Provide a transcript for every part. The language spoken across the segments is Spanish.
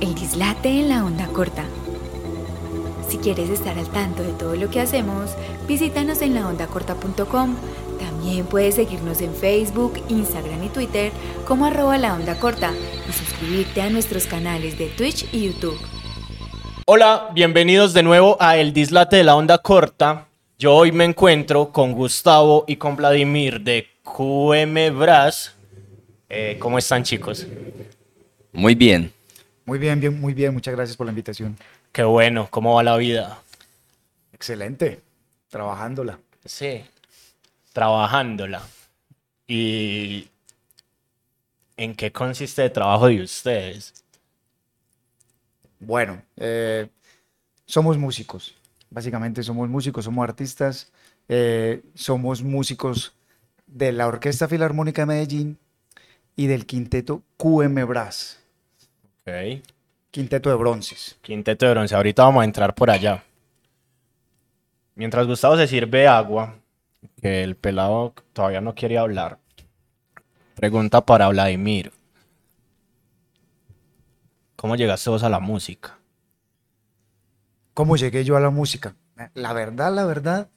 El dislate en la onda corta. Si quieres estar al tanto de todo lo que hacemos, visítanos en laondacorta.com. También puedes seguirnos en Facebook, Instagram y Twitter como arroba la onda corta y suscribirte a nuestros canales de Twitch y YouTube. Hola, bienvenidos de nuevo a El Dislate de la Onda Corta. Yo hoy me encuentro con Gustavo y con Vladimir de QM Brass. Eh, ¿Cómo están chicos? Muy bien. Muy bien, bien, muy bien. Muchas gracias por la invitación. Qué bueno, ¿cómo va la vida? Excelente. Trabajándola. Sí, trabajándola. ¿Y en qué consiste el trabajo de ustedes? Bueno, eh, somos músicos. Básicamente somos músicos, somos artistas. eh, somos músicos de la Orquesta Filarmónica de Medellín y del quinteto QM Brass. Ok. Quinteto de bronces. Quinteto de bronce, ahorita vamos a entrar por allá. Mientras Gustavo se sirve agua, que el pelado todavía no quiere hablar, pregunta para Vladimir. ¿Cómo llegaste vos a la música? ¿Cómo llegué yo a la música? La verdad, la verdad,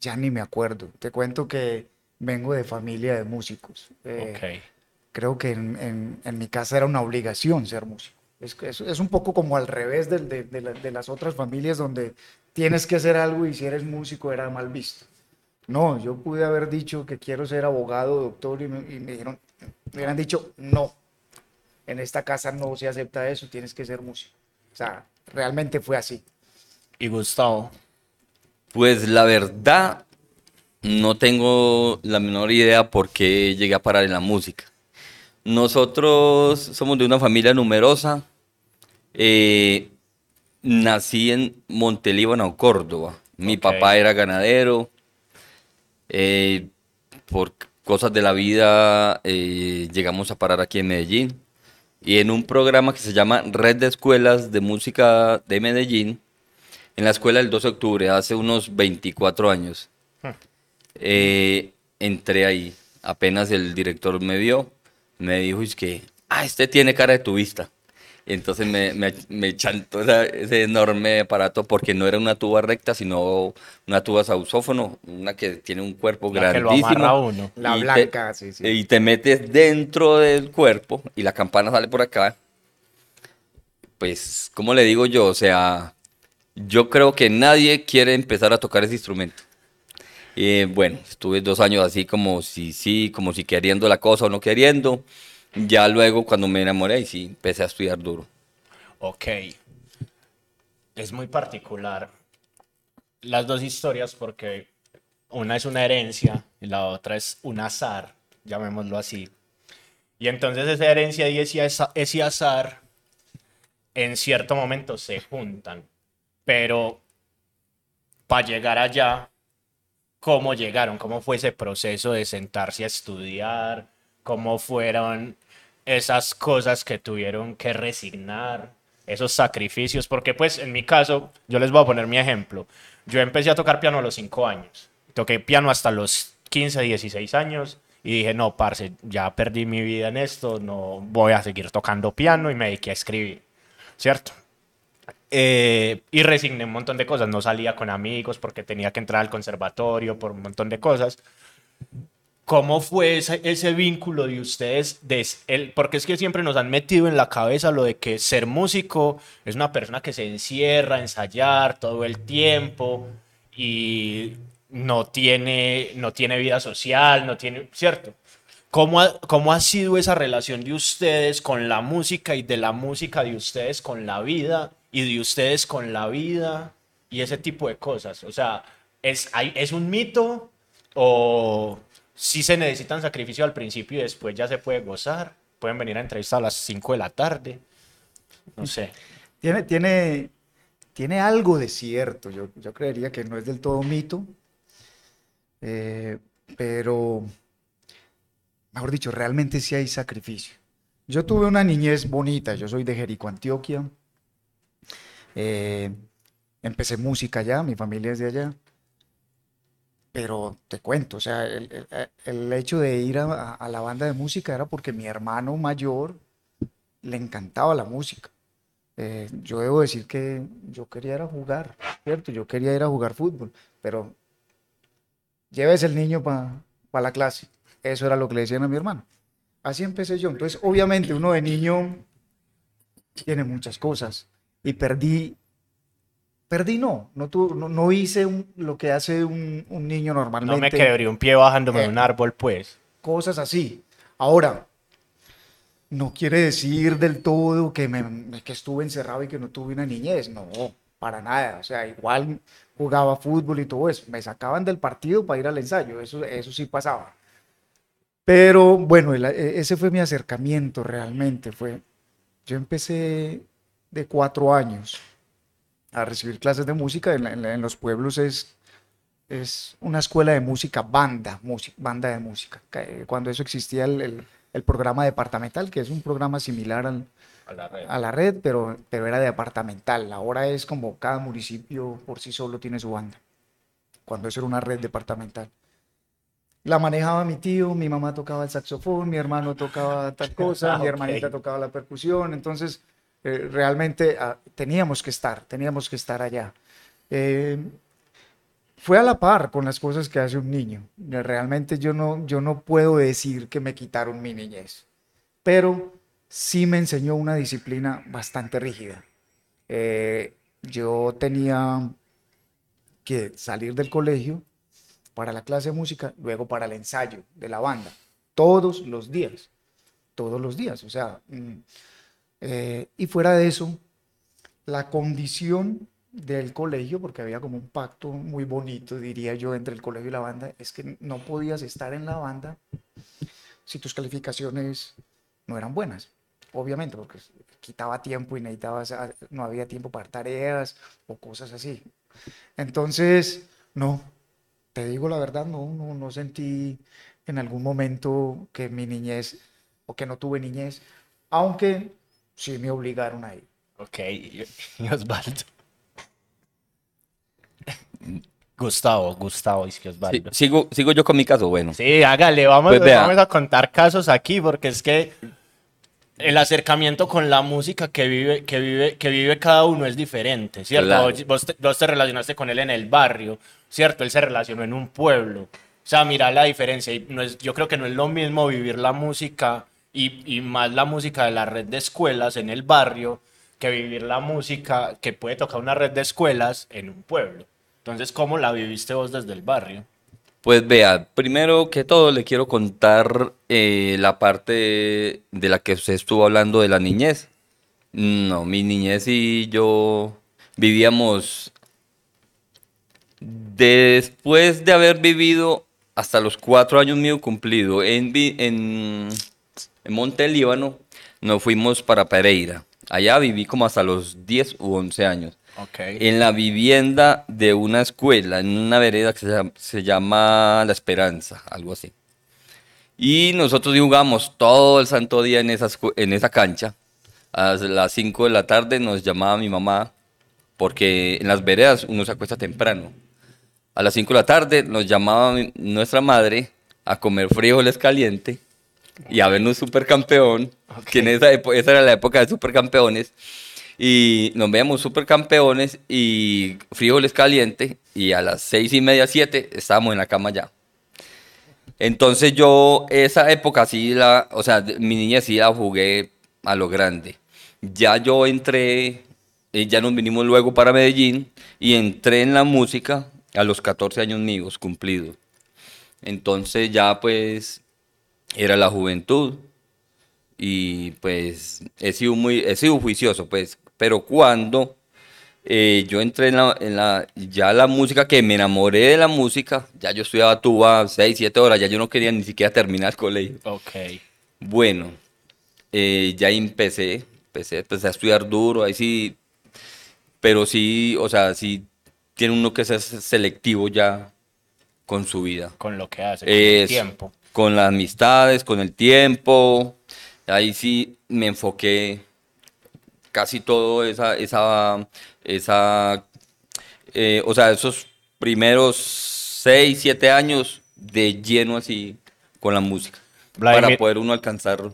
ya ni me acuerdo. Te cuento que vengo de familia de músicos. Eh, Ok. Creo que en, en- en mi casa era una obligación ser músico. Es, es, es un poco como al revés del- de, de la- de las otras familias donde tienes que hacer algo y si eres músico era mal visto. No, yo pude haber dicho que quiero ser abogado, doctor y me, y me dijeron, me hubieran dicho, no, en esta casa no se acepta eso, tienes que ser músico. O sea, realmente fue así. ¿Y Gustavo? Pues la verdad, no tengo la menor idea por qué llegué a parar en la música. Nosotros somos de una familia numerosa. Eh, nací en Montelíbano, Córdoba. Mi papá era ganadero. Eh, por cosas de la vida eh, llegamos a parar aquí en Medellín. Y en un programa que se llama Red de Escuelas de Música de Medellín, en la escuela del 12 de octubre, hace unos 24 años. Eh, entré ahí. Apenas el director me vio, me dijo, es que, ah, este tiene cara de tubista. Y entonces me, me, me chantó esa- ese enorme aparato porque no era una tuba recta, sino una tuba sausófono, una que tiene un cuerpo La que lo grandísimo. uno. La Y te- blanca, sí, sí. Y te metes dentro del cuerpo y la campana sale por acá. Pues, ¿cómo le digo yo? O sea, yo creo que nadie quiere empezar a tocar ese instrumento. Eh, bueno, estuve dos años así como si sí, como si queriendo la cosa o no queriendo. Ya luego cuando me enamoré, sí, empecé a estudiar duro. Ok. Es muy particular las dos historias porque una es una herencia y la otra es un azar, llamémoslo así. Y entonces esa herencia y ese azar en cierto momento se juntan. Pero para llegar allá, ¿cómo llegaron? ¿Cómo fue ese proceso de sentarse a estudiar? ¿Cómo fueron esas cosas que tuvieron que resignar? Esos sacrificios, porque pues en mi caso, yo les voy a poner mi ejemplo. Yo empecé a tocar piano a los 5 años. Toqué piano hasta los 15, 16 años y dije, no, parce, ya perdí mi vida en esto, no voy a seguir tocando piano y me dediqué a escribir, ¿cierto? Eh, y resigné un montón de cosas. No salía con amigos porque tenía que entrar al conservatorio por un montón de cosas. ¿Cómo fue ese, ese vínculo de ustedes? De el, porque es que siempre nos han metido en la cabeza lo de que ser músico es una persona que se encierra ensayar todo el tiempo y no tiene, no tiene vida social, no tiene, ¿cierto? ¿Cómo ha, ¿Cómo ha sido esa relación de ustedes con la música y de la música de ustedes con la vida y de ustedes con la vida y ese tipo de cosas? O sea, ¿es, ¿es un mito o si se necesitan sacrificio al principio y después ya se puede gozar? Pueden venir a entrevistar a las 5 de la tarde. No sé. Tiene, tiene, tiene algo de cierto. Yo, yo creería que no es del todo mito. eh, pero, mejor dicho, realmente sí hay sacrificio. Yo tuve una niñez bonita. Yo soy de Jericó, Antioquia. Eh, empecé música allá, mi familia es de allá. Pero te cuento, o sea, el, el- el hecho de ir a, a la banda de música era porque mi hermano mayor le encantaba la música. Eh, yo debo decir que yo quería ir a jugar, ¿cierto? Yo quería ir a jugar fútbol, pero lleves el niño para la clase. Eso era lo que le decían a mi hermano. Así empecé yo. Entonces, obviamente, uno de niño tiene muchas cosas y perdí Perdí no, no, no, hice lo que hace un, niño normalmente. No me quebré un pie bajándome de un eh, árbol, pues. Cosas así. Ahora, no quiere decir del todo que, me, que estuve encerrado y que no tuve una niñez. No, para nada. O sea, igual jugaba fútbol y todo eso. Me sacaban del partido para ir al ensayo. Eso, eso sí pasaba. Pero bueno, e, ese fue mi acercamiento realmente. Fue, yo empecé de cuatro años a recibir clases de música. En, los pueblos es, es una escuela de música, banda, música, banda de música. Cuando eso existía el, el, programa departamental, que es un programa similar al, a, la red. a la red, pero, pero era departamental. Ahora es como cada municipio por sí solo tiene su banda. Cuando eso era una red departamental. La manejaba mi tío, mi mamá tocaba el saxofón, mi hermano tocaba tal cosa, mi hermanita tocaba la percusión. Entonces, eh, realmente ah, teníamos que estar, teníamos que estar allá. Eh, fue a la par con las cosas que hace un niño. Realmente yo no, yo no puedo decir que me quitaron mi niñez, pero sí me enseñó una disciplina bastante rígida. Eh, yo tenía que salir del colegio para la clase de música, luego para el ensayo de la banda, todos los días, todos los días. O sea, mm, eh, y fuera de eso, la condición del colegio, porque había como un pacto muy bonito, diría yo, entre el colegio y la banda, es que no podías estar en la banda si tus calificaciones no eran buenas, obviamente, porque quitaba tiempo y necesitabas, no había tiempo para tareas o cosas así. Entonces, no, te digo la verdad, no, no, no sentí en algún momento que mi niñez o que no tuve niñez, aunque sí me obligaron a ir. Ok, y Osvaldo. Gustavo, Gustavo, es que Osvaldo. sigo, sigo yo con mi caso, bueno. Sí, hágale, vamos, pues vamos a contar casos aquí, porque es que el acercamiento con la música que vive, que vive, que vive cada uno es diferente, ¿cierto? Vos, te, vos, te, relacionaste con él en el barrio, ¿cierto? Él se relacionó en un pueblo. O sea, mira la diferencia. Y no es, yo creo que no es lo mismo vivir la música y, más la música de la red de escuelas en el barrio que vivir la música que puede tocar una red de escuelas en un pueblo. Entonces, ¿cómo la viviste vos desde el barrio? Pues vea, primero que todo le quiero contar eh, la parte de la que usted estuvo hablando de la niñez. No, mi niñez y yo vivíamos después de haber vivido hasta los cuatro años mío cumplido en, en en Monte Líbano, nos fuimos para Pereira. Allá viví como hasta los 10 u 11 años. En la vivienda de una escuela, en una vereda que se llama, La Esperanza, algo así. Y nosotros jugamos todo el santo día en esa, en esa cancha. A las 5 de la tarde nos llamaba mi mamá, porque en las veredas uno se acuesta temprano. A las 5 de la tarde nos llamaba nuestra madre a comer frijoles calientes y a ver un supercampeón, que en esa, esa era la época de supercampeones, y nos veíamos supercampeones y frijoles calientes, y a las seis y media, siete, estábamos en la cama ya. Entonces yo, esa época sí, la, o sea, mi niña sí la jugué a lo grande. Ya yo entré, eh, ya nos vinimos luego para Medellín, y entré en la música a los 14 años míos cumplidos. Entonces ya pues era la juventud y pues he sido muy, he sido juicioso, pues, pero cuando eh, yo entré en la, en la, ya la música, que me enamoré de la música, ya yo estudiaba tuba 6, 7 horas, ya yo no quería ni siquiera terminar el colegio. Ok. Bueno, eh, ya empecé, empecé, empecé a estudiar duro, ahí sí, pero sí, o sea, sí tiene uno que ser selectivo ya con su vida. Con lo que hace, con el tiempo con las amistades, con el tiempo. Ahí sí me enfoqué casi todo esa, esa, esa eh, o sea, esos primeros seis, siete años de lleno así con la música. Para poder uno alcanzar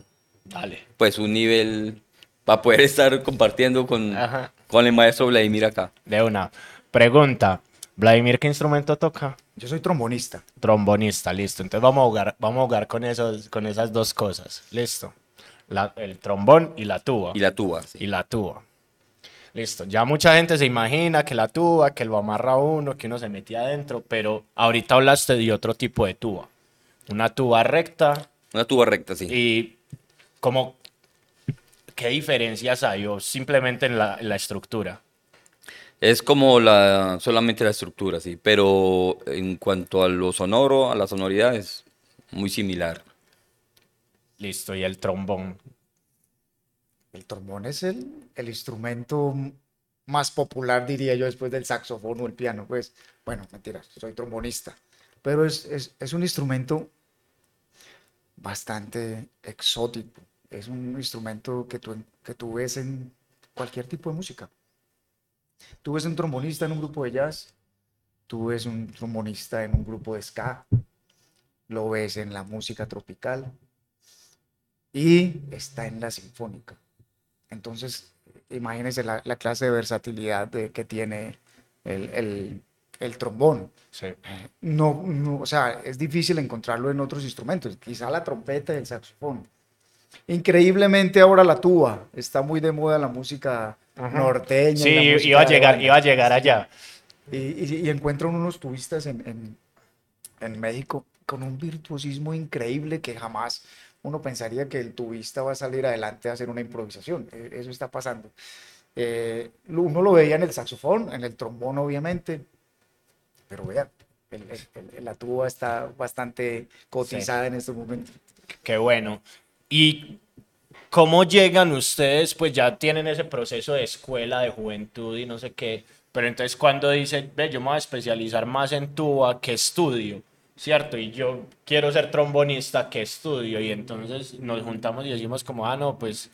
pues un nivel para poder estar compartiendo con, Ajá. con el maestro Vladimir acá. De una. Pregunta. Vladimir, ¿qué instrumento toca? Yo soy trombonista. Trombonista, listo. Entonces vamos a jugar, vamos a jugar con, esos, con esas dos cosas. Listo. La- el trombón y la tuba. Y la tuba. sí. y la tuba. Listo. Ya mucha gente se imagina que la tuba, que lo amarra uno, que uno se metía adentro, pero ahorita hablaste de otro tipo de tuba. Una tuba recta Una tuba recta, sí. y como, ¿qué diferencias hay o simplemente en la, en la estructura? Es como la, solamente la estructura, sí. Pero en cuanto a lo sonoro, a la sonoridad, es muy similar. Listo. Y el trombón. El trombón es el, el instrumento más popular, diría yo, después del saxofón o el piano. Pues, bueno, mentiras, soy trombonista. Pero es, es, es un instrumento bastante exótico. Es un instrumento que tú, que tú ves en cualquier tipo de música. Tú ves un trombonista en un grupo de jazz, tú ves un trombonista en un grupo de ska, lo ves en la música tropical y está en la sinfónica. Entonces, imagínense la, la clase de versatilidad de- que tiene el, el- el trombón. Sí. No, no, o sea, es difícil encontrarlo en otros instrumentos, quizá la trompeta y el saxofón. Increíblemente ahora la tuba, está muy de moda la música norteña. Sí, y música iba a llegar, iba a llegar allá. Y, y, y encuentran unos tubistas en, en, en México con un virtuosismo increíble que jamás uno pensaría que el tubista va a salir adelante a hacer una improvisación. Eh, Eso está pasando. Eh, uno lo veía en el saxofón, en el trombón, obviamente, pero vean, el- el- el- la tuba está bastante cotizada en estos momentos. Qué bueno. ¿Y cómo llegan ustedes? Pues ya tienen ese proceso de escuela, de juventud y no sé qué. Pero entonces cuando dicen, ve, yo me voy a especializar más en tuba, ¿qué estudio? ¿Cierto? Y yo quiero ser trombonista, ¿qué estudio? Y entonces nos juntamos y decimos como, ah, no, pues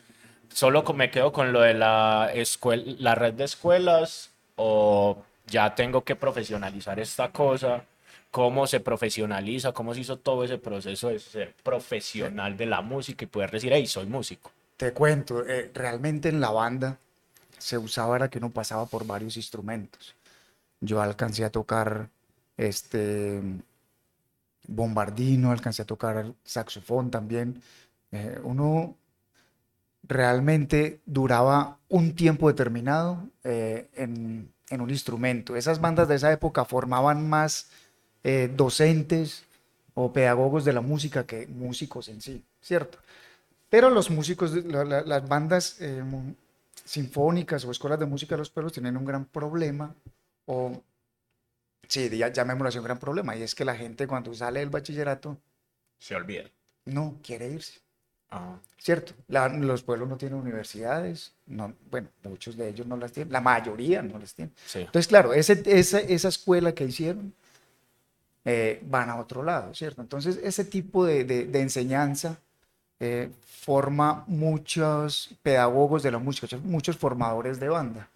solo me quedo con lo de la, escuela, la red de escuelas o ya tengo que profesionalizar esta cosa. ¿Cómo se profesionaliza? ¿Cómo se hizo todo ese proceso de ser profesional de la música y poder decir, hey, soy músico? Te cuento, eh, realmente en la banda se usaba era que uno pasaba por varios instrumentos. Yo alcancé a tocar este bombardino, alcancé a tocar saxofón también. Eh, uno realmente duraba un tiempo determinado eh, en, en un instrumento. Esas bandas de esa época formaban más eh, docentes o pedagogos de la música que músicos en sí, ¿cierto? Pero los músicos, la- la- las bandas eh, sinfónicas o escuelas de música de los pueblos tienen un gran problema, o sí, ya, llamémoslo así, un gran problema, y es que la gente cuando sale del bachillerato Se olvida. no quiere irse, Ah, ¿cierto? La- los pueblos no tienen universidades, no, bueno, muchos de ellos no las tienen, la mayoría no las tienen. sí. Entonces, claro, ese, esa, esa escuela que hicieron eh, van a otro lado, ¿cierto? Entonces, ese tipo de, de- enseñanza eh, forma muchos pedagogos de la música, muchos formadores de banda,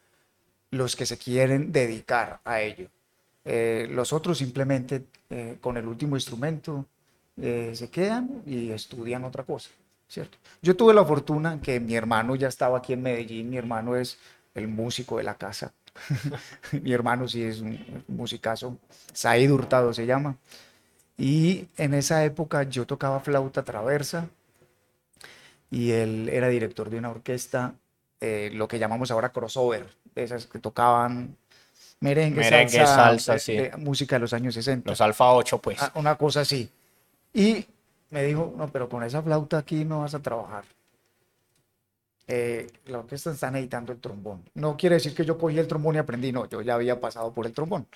los que se quieren dedicar a ello. Eh, los otros simplemente con el último instrumento se quedan y estudian otra cosa, ¿cierto? Yo tuve la fortuna que mi hermano ya estaba aquí en Medellín, mi hermano es el músico de la casa, mi hermano sí es un musicazo, Said Hurtado se llama, y en esa época yo tocaba flauta traversa y él era director de una orquesta, eh, lo que llamamos ahora crossover, de esas que tocaban merengue, Merengue, salsa, salsa, eh, sí. eh, música de los años 60. Los Alfa 8, pues. Ah, una cosa así. Y me dijo, no, pero con esa flauta aquí no vas a trabajar. Eh, la orquesta está el trombón. No quiere decir que yo cogí el trombón y aprendí, no, yo ya había pasado por el trombón.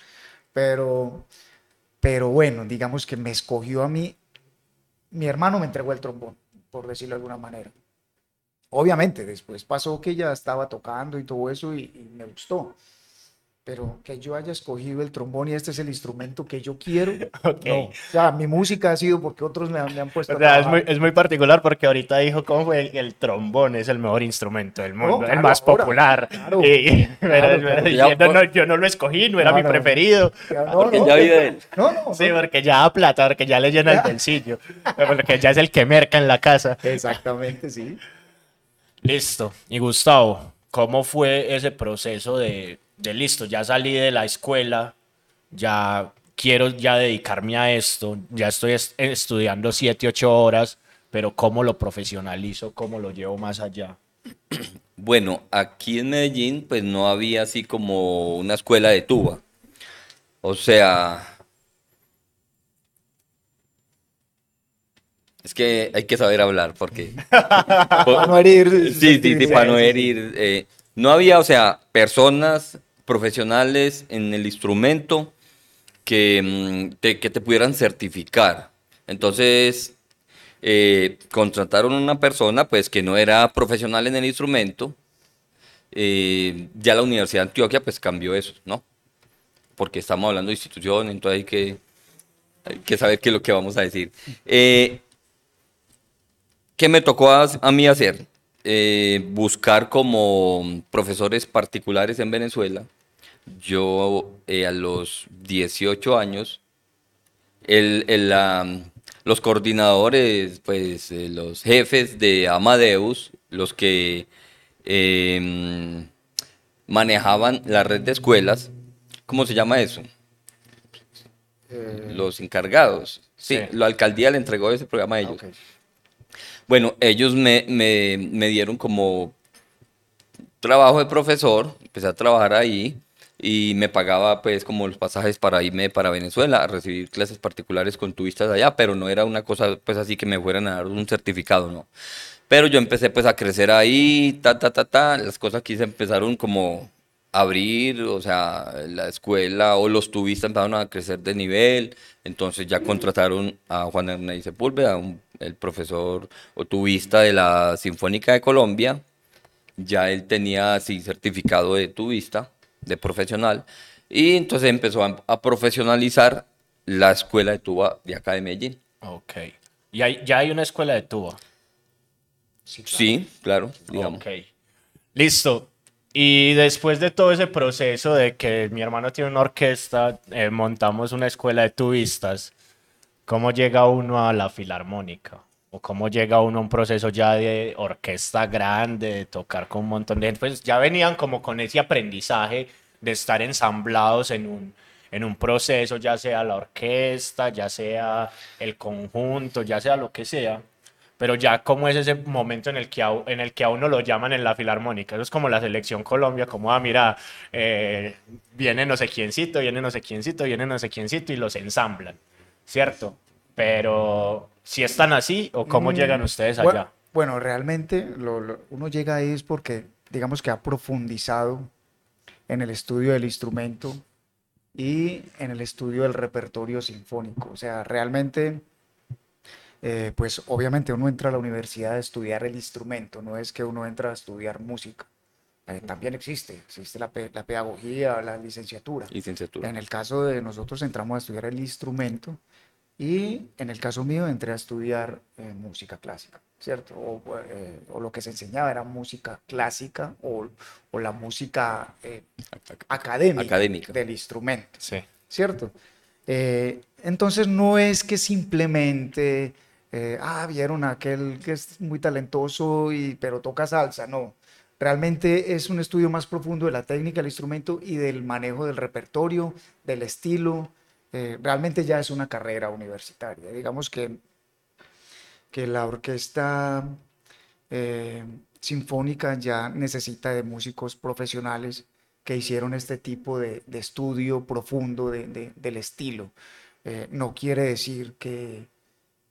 Pero, pero bueno, digamos que me escogió a mí, mi hermano me entregó el trombón, por decirlo de alguna manera. Obviamente, después pasó que ya estaba tocando y todo eso y, y me gustó. Pero que yo haya escogido el trombón y este es el instrumento que yo quiero, Ok. no. O sea, mi música ha sido porque otros me, han- me han puesto O a sea, es trabajar. muy, es muy particular porque ahorita dijo cómo fue el, el trombón es el mejor instrumento del mundo, el claro, más ahora, popular. claro, y, claro, pero diciendo, Ya, no, yo no lo escogí, no era No, mi no. preferido. Ya, no, Porque no, ya vive él. No, no, Sí, no. porque ya da plata, porque ya le llena el bolsillo, porque ya es el que merca en la casa. Exactamente, sí. Listo. Y Gustavo, ¿cómo fue ese proceso de, de listo? Ya salí de la escuela, ya quiero ya dedicarme a esto, ya estoy es- estudiando 7, 8 horas, pero ¿cómo lo profesionalizo? ¿Cómo lo llevo más allá? Bueno, aquí en Medellín pues no había así como una escuela de tuba. O sea, es que hay que saber hablar porque... Para no herir Sí, sí, sí, para no herir. eh, no había, o sea, personas profesionales en el instrumento que, mm, te, que te pudieran certificar. Entonces, eh, contrataron una persona, pues, que no era profesional en el instrumento. Eh, ya la Universidad de Antioquia, pues, cambió eso, ¿no? Porque estamos hablando de institución, entonces hay que, hay que saber qué es lo que vamos a decir. Eh, ¿Qué me tocó a, a mí hacer? Eh, buscar como profesores particulares en Venezuela. Yo eh, a los 18 años, el, el, los coordinadores, pues eh, los jefes de Amadeus, los que em, manejaban la red de escuelas, ¿cómo se llama eso? Eh, Los encargados. Sí, Sí. la alcaldía le entregó ese programa a ellos. Bueno, ellos me, me, me dieron como trabajo de profesor, empecé a trabajar ahí y me pagaba pues como los pasajes para irme para Venezuela a recibir clases particulares con turistas allá, pero no era una cosa pues así que me fueran a dar un certificado, no. Pero yo empecé pues a crecer ahí, ta, ta, ta, ta, las cosas aquí se empezaron como a abrir, o sea, la escuela o los tubistas empezaron a crecer de nivel, entonces ya contrataron a Juan Hernández Sepúlveda, un- el profesor o tubista de la Sinfónica de Colombia, ya él tenía así certificado de tubista, de profesional, y entonces empezó a, a profesionalizar la escuela de tuba de acá de Medellín. Ok. ¿Y hay- ya hay una escuela de tuba? Sí, claro, digamos. Ok. Listo. Y después de todo ese proceso de que mi hermano tiene una orquesta, eh, montamos una escuela de tubistas, ¿cómo llega uno a la filarmónica? ¿O cómo llega uno a un proceso ya de orquesta grande, de tocar con un montón de gente? Pues ya venían como con ese aprendizaje de estar ensamblados en un, en un proceso, ya sea la orquesta, ya sea el conjunto, ya sea lo que sea. Pero ya como es ese momento en el que a, en el que a uno lo llaman en la filarmónica, eso es como la selección Colombia, como, ah, mira, eh, viene no sé quiéncito, viene no sé quiéncito, viene no sé quiéncito y los ensamblan, ¿cierto? Pero si están así o cómo Mm, llegan ustedes allá. Bueno, realmente lo- lo- uno llega ahí es porque, digamos que ha profundizado en el estudio del instrumento y en el estudio del repertorio sinfónico. O sea, realmente, eh, pues obviamente uno entra a la universidad a estudiar el instrumento, no es que uno entra a estudiar música. Eh, también existe, existe la, pe- la pedagogía, la licenciatura. Licenciatura. En el caso de nosotros entramos a estudiar el instrumento y en el caso mío entré a estudiar eh, música clásica, ¿cierto? O, eh, o lo que se enseñaba era música clásica o, o la música eh, académica, Académica. del instrumento, Sí. ¿cierto? Eh, entonces no es que simplemente, eh, ah, vieron a aquel que es muy talentoso y, pero toca salsa, no. Realmente es un estudio más profundo de la técnica del instrumento y del manejo del repertorio, del estilo. Eh, realmente ya es una carrera universitaria. Digamos que, que la orquesta eh, sinfónica ya necesita de músicos profesionales que hicieron este tipo de, de estudio profundo de- de- del estilo. Eh, no quiere decir que,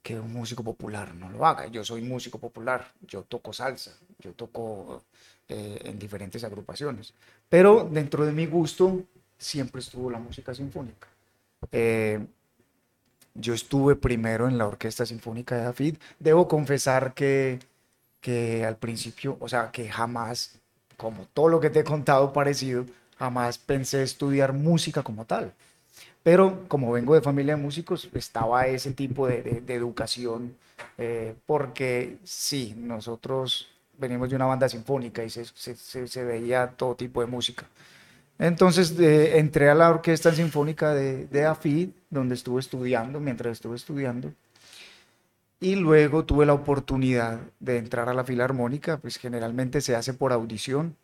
que un músico popular no lo haga. Yo soy músico popular, yo toco salsa, yo toco eh, en diferentes agrupaciones, pero dentro de mi gusto siempre estuvo la música sinfónica. Eh, yo estuve primero en la Orquesta Sinfónica de Dafid. Debo confesar que, que al principio, o sea, que jamás, como todo lo que te he contado parecido, jamás pensé estudiar música como tal. Pero como vengo de familia de músicos, estaba ese tipo de educación, eh, porque sí, nosotros venimos de una banda sinfónica y se, se- se- se veía todo tipo de música. Entonces entré a la Orquesta Sinfónica de, de AFID, donde estuve estudiando, mientras estuve estudiando. Y luego tuve la oportunidad de entrar a la filarmónica, pues generalmente se hace por audición.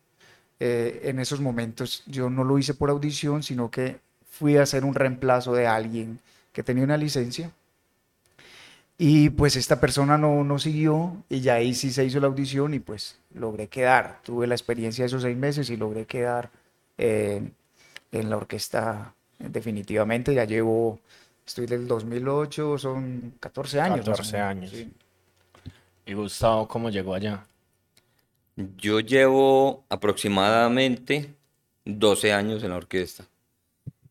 Eh, en esos momentos yo no lo hice por audición, sino que fui a hacer un reemplazo de alguien que tenía una licencia. Y pues esta persona no, no siguió y ya ahí sí se hizo la audición y pues logré quedar. Tuve la experiencia de esos seis meses y logré quedar eh, en la orquesta definitivamente. Ya llevo Estoy del 2008, son 14 años. 14 años. ¿Y Gustavo cómo llegó allá? Yo llevo aproximadamente 12 años en la orquesta.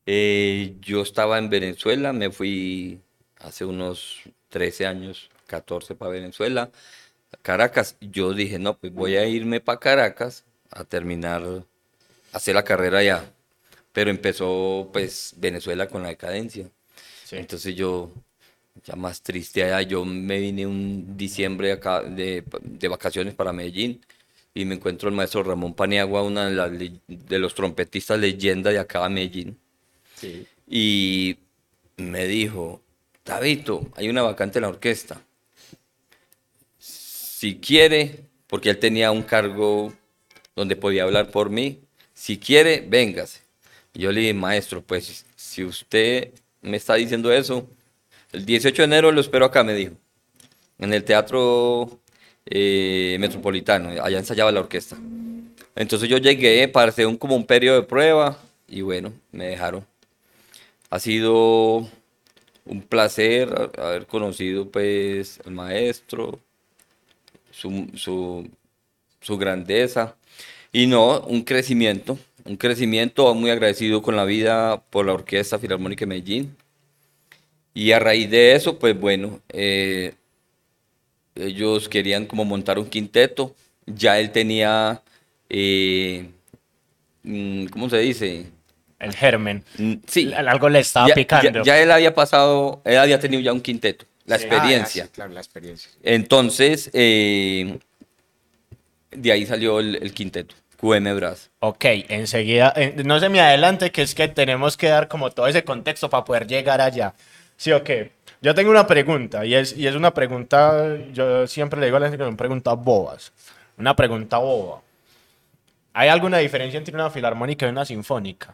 Eh, yo estaba en Venezuela, me fui hace unos 13 años, 14 para Venezuela, Caracas. Yo dije, no, pues voy a irme para Caracas a terminar, hacer la carrera allá. Pero empezó pues Venezuela con la decadencia. Entonces yo, ya más triste allá, yo me vine un diciembre acá de, de vacaciones para Medellín y me encuentro el maestro Ramón Paniagua, uno de, de, los trompetistas leyenda de acá de Medellín. Sí. Y me dijo, Davidito, hay una vacante en la orquesta. Si quiere, porque él tenía un cargo donde podía hablar por mí, si quiere, véngase. yo le dije, maestro, pues si usted me está diciendo eso. El 18 de enero lo espero acá, me dijo. En el Teatro eh, Metropolitano. Allá ensayaba la orquesta. Entonces yo llegué para hacer un, como un periodo de prueba y bueno, me dejaron. Ha sido un placer haber conocido pues al maestro, su, su, su grandeza y no, un crecimiento un crecimiento muy agradecido con la vida por la Orquesta Filarmónica de Medellín. Y a raíz de eso, pues bueno, eh, ellos querían como montar un quinteto. Ya él tenía, eh, mm, ¿cómo se dice? El germen. Mm, sí. Algo le estaba picando. Ya, él había pasado, él había tenido ya un quinteto, la experiencia. Ah, claro, la experiencia. Entonces, eh, de ahí salió el quinteto. QM Brass. Ok, enseguida, no se me adelante, que es que tenemos que dar como todo ese contexto para poder llegar allá. Sí, ok. Yo tengo una pregunta, y es, y es una pregunta, yo siempre le digo a la gente que son preguntas bobas. Una pregunta boba. ¿Hay alguna diferencia entre una filarmónica y una sinfónica?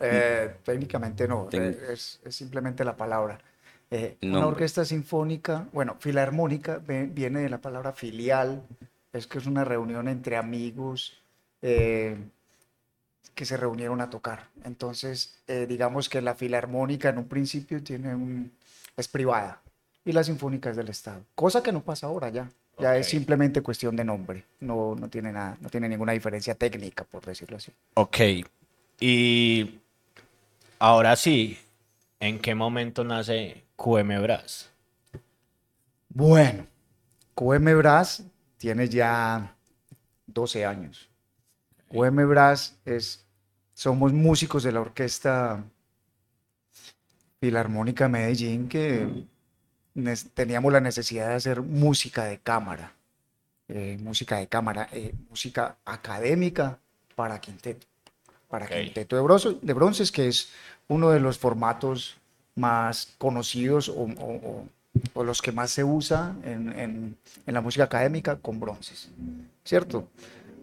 Eh, técnicamente no, eh, es, es, simplemente la palabra. Eh, una orquesta sinfónica, bueno, filarmónica viene de la palabra filial, es que es una reunión entre amigos, eh, que se reunieron a tocar. Entonces, eh, digamos que la filarmónica en un principio tiene un, es privada y la sinfónica es del Estado, cosa que no pasa ahora ya. Ya es simplemente cuestión de nombre, no, no, tiene nada, no tiene ninguna diferencia técnica, por decirlo así. Ok, y ahora sí, ¿en qué momento nace QM Brass? Bueno, QM Brass tiene ya 12 años. UM Brass es, somos músicos de la Orquesta Filarmónica Medellín que teníamos la necesidad de hacer música de cámara, eh, música de cámara, eh, música académica para quinteto, para quinteto de, bronce, de bronces, que es uno de los formatos más conocidos o, los que más se usa en, en, en, la música académica con bronces, ¿cierto?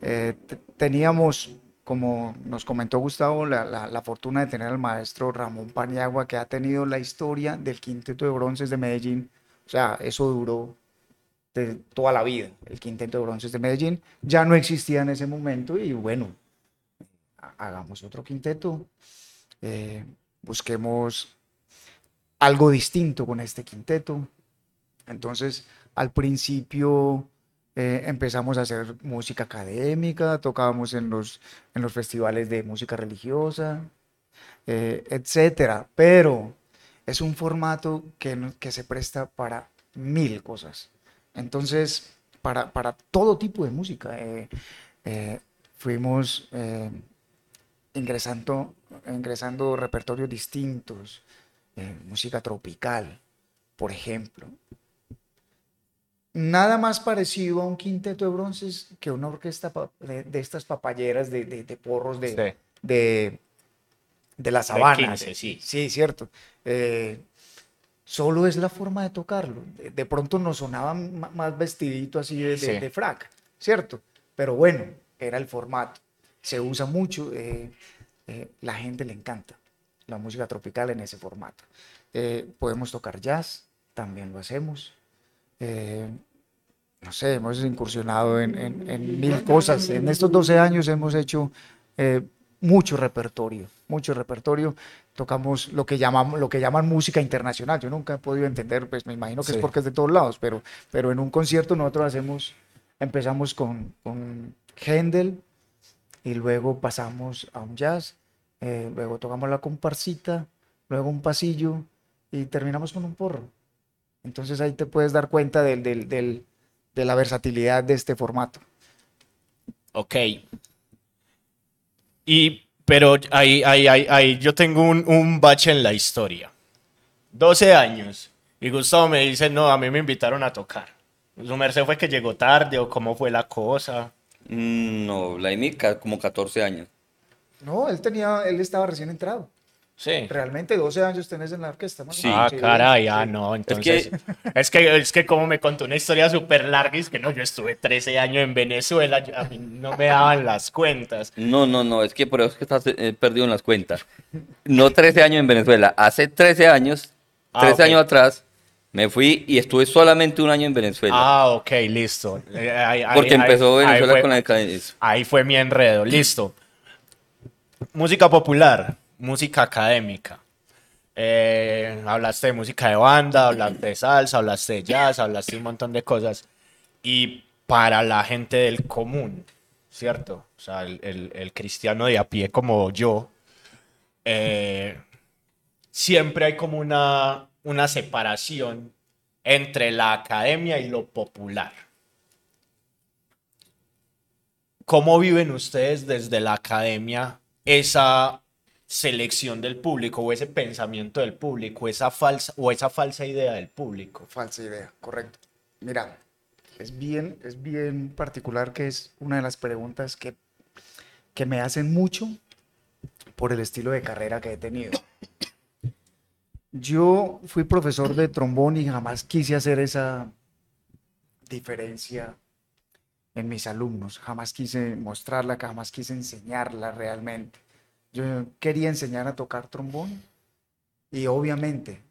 Eh, teníamos, como nos comentó Gustavo, la, fortuna de tener al maestro Ramón Paniagua, que ha tenido la historia del quinteto de bronces de Medellín. O sea, eso duró de toda la vida, el quinteto de bronces de Medellín. Ya no existía en ese momento y bueno, hagamos otro quinteto, eh, busquemos algo distinto con este quinteto. Entonces, al principio eh, empezamos a hacer música académica, tocábamos en los, en los festivales de música religiosa, eh, etcétera. Pero es un formato que, que, se presta para mil cosas. Entonces, para, para todo tipo de música. Eh, fuimos ingresando, ingresando repertorios distintos, música tropical, por ejemplo, nada más parecido a un quinteto de bronces que una orquesta de, estas papayeras de, porros de, de, la sabana. sí. sí, cierto. Eh, solo es la forma de tocarlo. De, de pronto nos sonaba más vestidito así de, de, Sí. de frac, ¿cierto? Pero bueno, era el formato. Se usa mucho, eh, eh, la gente le encanta la música tropical en ese formato. Podemos tocar jazz, también lo hacemos. Eh, no sé, hemos incursionado en, en- en mil cosas. En estos 12 años hemos hecho eh, mucho repertorio, mucho repertorio. Tocamos lo que, llamamos, lo que llaman música internacional. Yo nunca he podido entender, pues me imagino que Sí. es porque es de todos lados, pero, pero en un concierto nosotros hacemos, empezamos con, con Händel y luego pasamos a un jazz, eh, luego tocamos la comparsita, luego un pasillo y terminamos con un porro. Entonces ahí te puedes dar cuenta del, del- del- de la versatilidad de este formato. Ok. Y, pero ahí, ahí, ahí, ahí yo tengo un, un bache en la historia. 12 años. Y Gustavo me dice, no, a mí me invitaron a tocar. ¿Su merced fue que llegó tarde o cómo fue la cosa? Mm, No, ca- como 14 años. No, él tenía, él estaba recién entrado. Sí. Realmente 12 años tenés en la orquesta. más Sí. Ah, caray, ah, no, entonces... Es que, es que, como me contó una historia súper larga, es que no, yo estuve 13 años en Venezuela, yo- a mí no me daban las cuentas. No, no, no, es que por eso es que estás eh, perdido en las cuentas. No 13 años en Venezuela, hace 13 años, Ah, 13 ok. años atrás, me fui y estuve solamente un año en Venezuela. Ah, ok, listo. Eh, ahí- ahí- porque ahí- empezó ahí Venezuela fue- con la decadencia. Ahí fue mi enredo, listo. Música popular, música académica. Eh, hablaste de música de banda, hablaste de salsa, hablaste de jazz, hablaste de un montón de cosas. Y para la gente del común, ¿cierto? O sea, el, cristiano de a pie como yo, eh, siempre hay como una separación entre la academia y lo popular. ¿Cómo viven ustedes desde la academia esa selección del público o ese pensamiento del público, esa falsa o esa falsa idea del público? Falsa idea, correcto. Mira, es bien, es bien particular que es una de las preguntas que, que me hacen mucho por el estilo de carrera que he tenido. Yo fui profesor de trombón y jamás quise hacer esa diferencia en mis alumnos, jamás quise mostrarla, jamás quise enseñarla realmente. Yo quería enseñar a tocar trombón y obviamente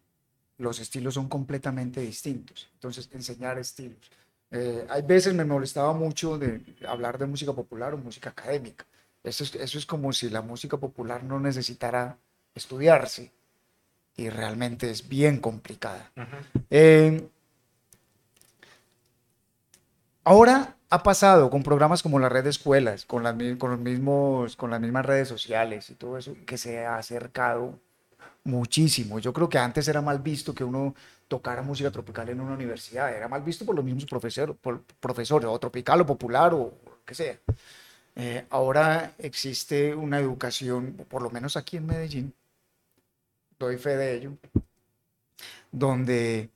los estilos son completamente distintos. Entonces, enseñar estilos. Eh, hay veces me molestaba mucho de hablar de música popular o música académica. Eso es, eso es como si la música popular no necesitara estudiarse y realmente es bien complicada. Eh, ahora ha pasado con programas como la red de escuelas, con, las, con los mismos, con las mismas redes sociales y todo eso, que se ha acercado muchísimo. Yo creo que antes era mal visto que uno tocara música tropical en una universidad, era mal visto por los mismos profesor- por- profesores, o tropical o popular o que sea. Eh, ahora existe una educación, por lo menos aquí en Medellín, doy fe de ello, donde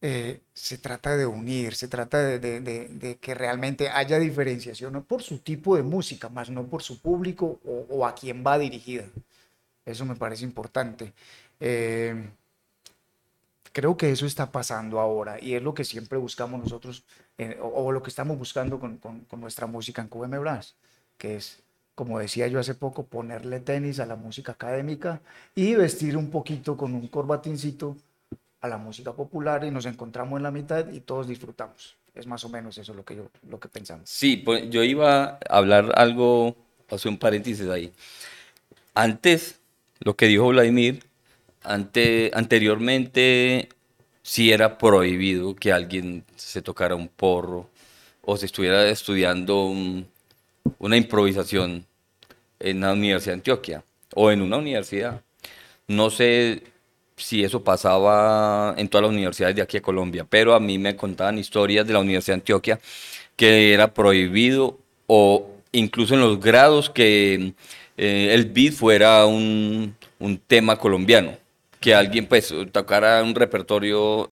eh, se trata de unir, se trata de, que realmente haya diferenciación, por su tipo de música, más no por su público o, a quién va dirigida. Eso me parece importante. Eh, creo que eso está pasando ahora y es lo que siempre buscamos nosotros, eh, o, lo que estamos buscando con nuestra música en QM Brass, que es, como decía yo hace poco, ponerle tenis a la música académica y vestir un poquito con un corbatincito a la música popular y nos encontramos en la mitad y todos disfrutamos. Es más o menos eso lo que, yo, lo que pensamos. Sí, pues, yo iba a hablar algo, hacer un paréntesis ahí. Antes, lo que dijo Vladimir, ante, anteriormente sí era prohibido que alguien se tocara un porro o se estuviera estudiando un- una improvisación en la Universidad de Antioquia o en una universidad. No sé si eso pasaba en todas las universidades de aquí a Colombia, pero a mí me contaban historias de la Universidad de Antioquia que era prohibido o incluso en los grados que eh, el beat fuera un, un tema colombiano, que alguien pues tocara un repertorio